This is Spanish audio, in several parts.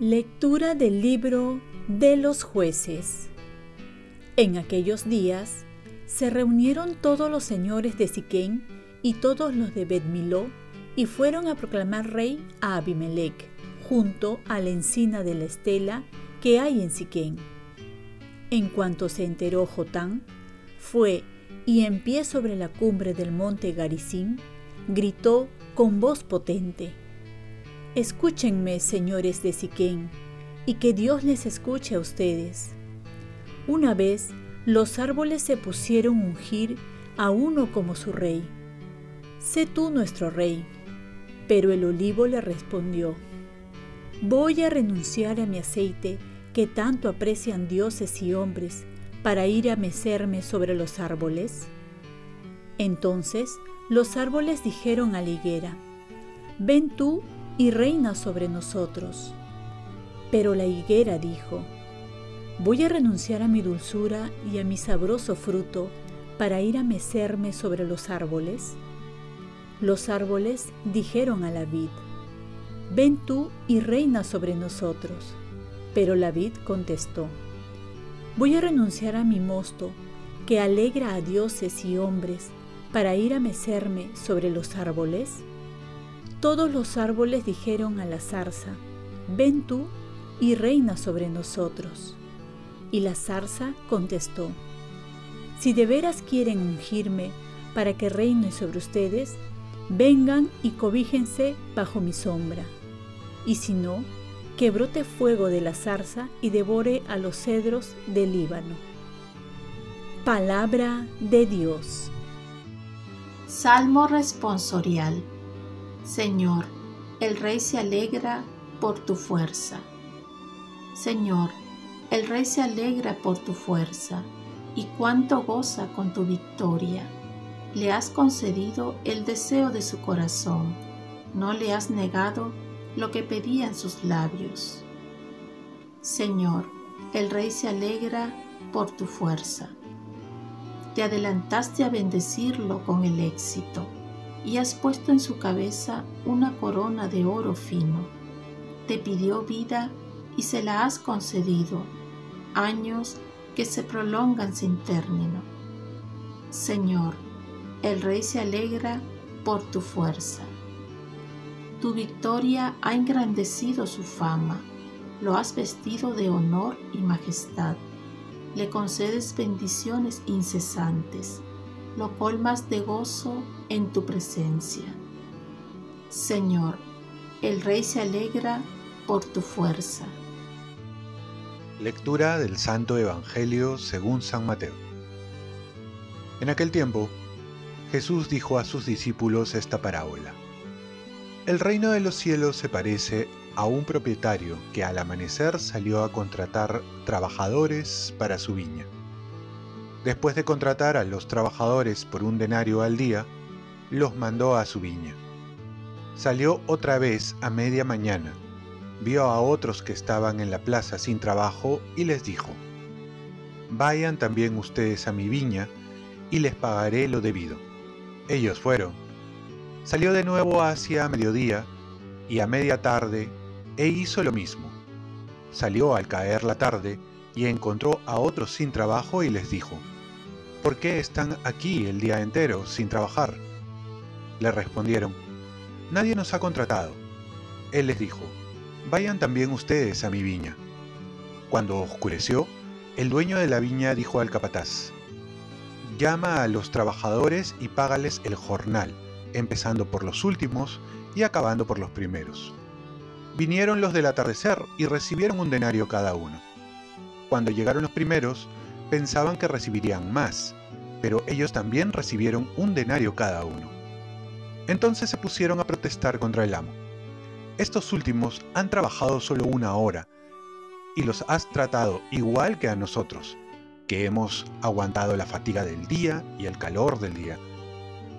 Lectura del libro de los jueces. En aquellos días se reunieron todos los señores de Siquén y todos los de Bedmiló y fueron a proclamar rey a Abimelech junto a la encina de la estela que hay en Siquén. En cuanto se enteró Jotán, fue y en pie sobre la cumbre del monte Garizim, gritó con voz potente Escúchenme, señores de Siquén, y que Dios les escuche a ustedes. Una vez los árboles se pusieron ungir a uno como su rey. Sé tú nuestro rey. Pero el olivo le respondió, Voy a renunciar a mi aceite que tanto aprecian dioses y hombres para ir a mecerme sobre los árboles. Entonces los árboles dijeron a la higuera, Ven tú y reina sobre nosotros. Pero la higuera dijo, Voy a renunciar a mi dulzura y a mi sabroso fruto para ir a mecerme sobre los árboles. Los árboles dijeron a la vid, Ven tú y reina sobre nosotros. Pero la vid contestó, Voy a renunciar a mi mosto, que alegra a dioses y hombres, para ir a mecerme sobre los árboles. Todos los árboles dijeron a la zarza, ven tú y reina sobre nosotros. Y la zarza contestó, si de veras quieren ungirme para que reine sobre ustedes, vengan y cobíjense bajo mi sombra. Y si no, que brote fuego de la zarza y devore a los cedros del Líbano. Palabra de Dios. Salmo responsorial. Señor, el Rey se alegra por tu fuerza. Señor, el Rey se alegra por tu fuerza y cuánto goza con tu victoria. Le has concedido el deseo de su corazón, no le has negado lo que pedían sus labios. Señor, el Rey se alegra por tu fuerza. Te adelantaste a bendecirlo con el éxito y has puesto en su cabeza una corona de oro fino. Te pidió vida y se la has concedido, años que se prolongan sin término. Señor, el Rey se alegra por tu fuerza. Tu victoria ha engrandecido su fama, lo has vestido de honor y majestad, le concedes bendiciones incesantes lo colmas de gozo en tu presencia. Señor, el Rey se alegra por tu fuerza. Lectura del Santo Evangelio según San Mateo. En aquel tiempo, Jesús dijo a sus discípulos esta parábola. El reino de los cielos se parece a un propietario que al amanecer salió a contratar trabajadores para su viña. Después de contratar a los trabajadores por un denario al día, los mandó a su viña. Salió otra vez a media mañana, vio a otros que estaban en la plaza sin trabajo y les dijo, Vayan también ustedes a mi viña y les pagaré lo debido. Ellos fueron. Salió de nuevo hacia mediodía y a media tarde e hizo lo mismo. Salió al caer la tarde y encontró a otros sin trabajo y les dijo, ¿por qué están aquí el día entero sin trabajar? Le respondieron, Nadie nos ha contratado. Él les dijo, Vayan también ustedes a mi viña. Cuando oscureció, el dueño de la viña dijo al capataz, Llama a los trabajadores y págales el jornal, empezando por los últimos y acabando por los primeros. Vinieron los del atardecer y recibieron un denario cada uno. Cuando llegaron los primeros, pensaban que recibirían más, pero ellos también recibieron un denario cada uno. Entonces se pusieron a protestar contra el amo. Estos últimos han trabajado solo una hora y los has tratado igual que a nosotros, que hemos aguantado la fatiga del día y el calor del día.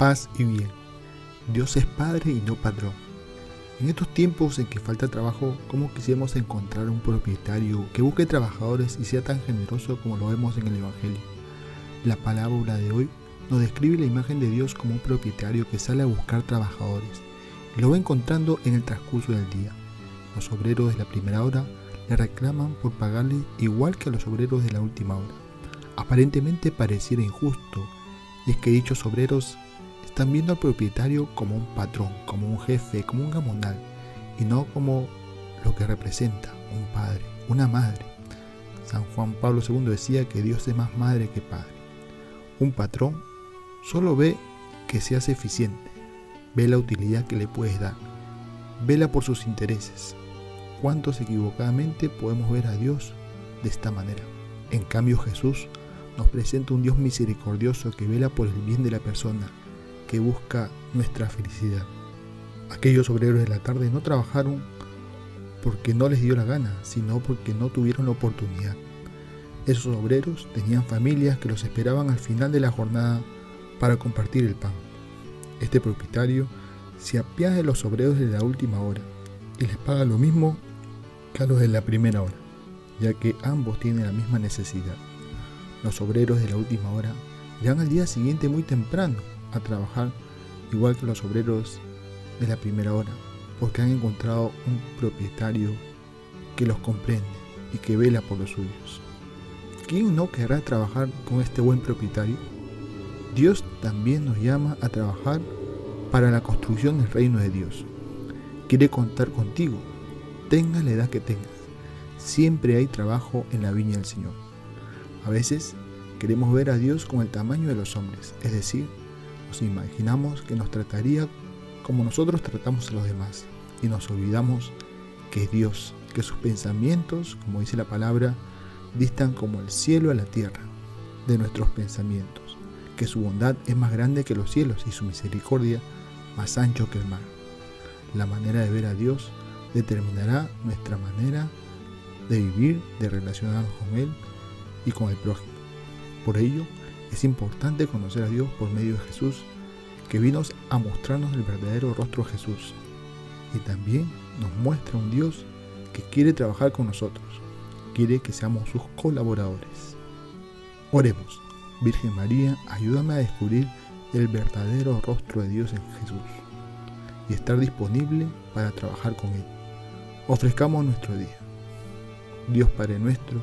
Paz y bien. Dios es Padre y no patrón. En estos tiempos en que falta trabajo, ¿cómo quisiéramos encontrar un propietario que busque trabajadores y sea tan generoso como lo vemos en el Evangelio? La palabra de hoy nos describe la imagen de Dios como un propietario que sale a buscar trabajadores y lo va encontrando en el transcurso del día. Los obreros de la primera hora le reclaman por pagarle igual que a los obreros de la última hora. Aparentemente pareciera injusto, y es que dichos obreros están viendo al propietario como un patrón, como un jefe, como un gamonal, y no como lo que representa, un padre, una madre. San Juan Pablo II decía que Dios es más madre que padre. Un patrón solo ve que se hace eficiente, ve la utilidad que le puedes dar, vela por sus intereses. ¿Cuántos equivocadamente podemos ver a Dios de esta manera? En cambio Jesús nos presenta un Dios misericordioso que vela por el bien de la persona, que busca nuestra felicidad. Aquellos obreros de la tarde no trabajaron porque no les dio la gana, sino porque no tuvieron la oportunidad. Esos obreros tenían familias que los esperaban al final de la jornada para compartir el pan. Este propietario se apiada de los obreros de la última hora y les paga lo mismo que a los de la primera hora, ya que ambos tienen la misma necesidad. Los obreros de la última hora llegan al día siguiente muy temprano a trabajar igual que los obreros de la primera hora, porque han encontrado un propietario que los comprende y que vela por los suyos. ¿Quién no querrá trabajar con este buen propietario? Dios también nos llama a trabajar para la construcción del reino de Dios. Quiere contar contigo, tenga la edad que tengas. Siempre hay trabajo en la viña del Señor. A veces queremos ver a Dios con el tamaño de los hombres, es decir, nos imaginamos que nos trataría como nosotros tratamos a los demás y nos olvidamos que Dios, que sus pensamientos, como dice la palabra, distan como el cielo a la tierra de nuestros pensamientos, que su bondad es más grande que los cielos y su misericordia más ancho que el mar. La manera de ver a Dios determinará nuestra manera de vivir, de relacionarnos con Él y con el prójimo. Por ello, es importante conocer a Dios por medio de Jesús, que vino a mostrarnos el verdadero rostro de Jesús. Y también nos muestra un Dios que quiere trabajar con nosotros, quiere que seamos sus colaboradores. Oremos, Virgen María, ayúdame a descubrir el verdadero rostro de Dios en Jesús y estar disponible para trabajar con Él. Ofrezcamos nuestro día. Dios Padre nuestro,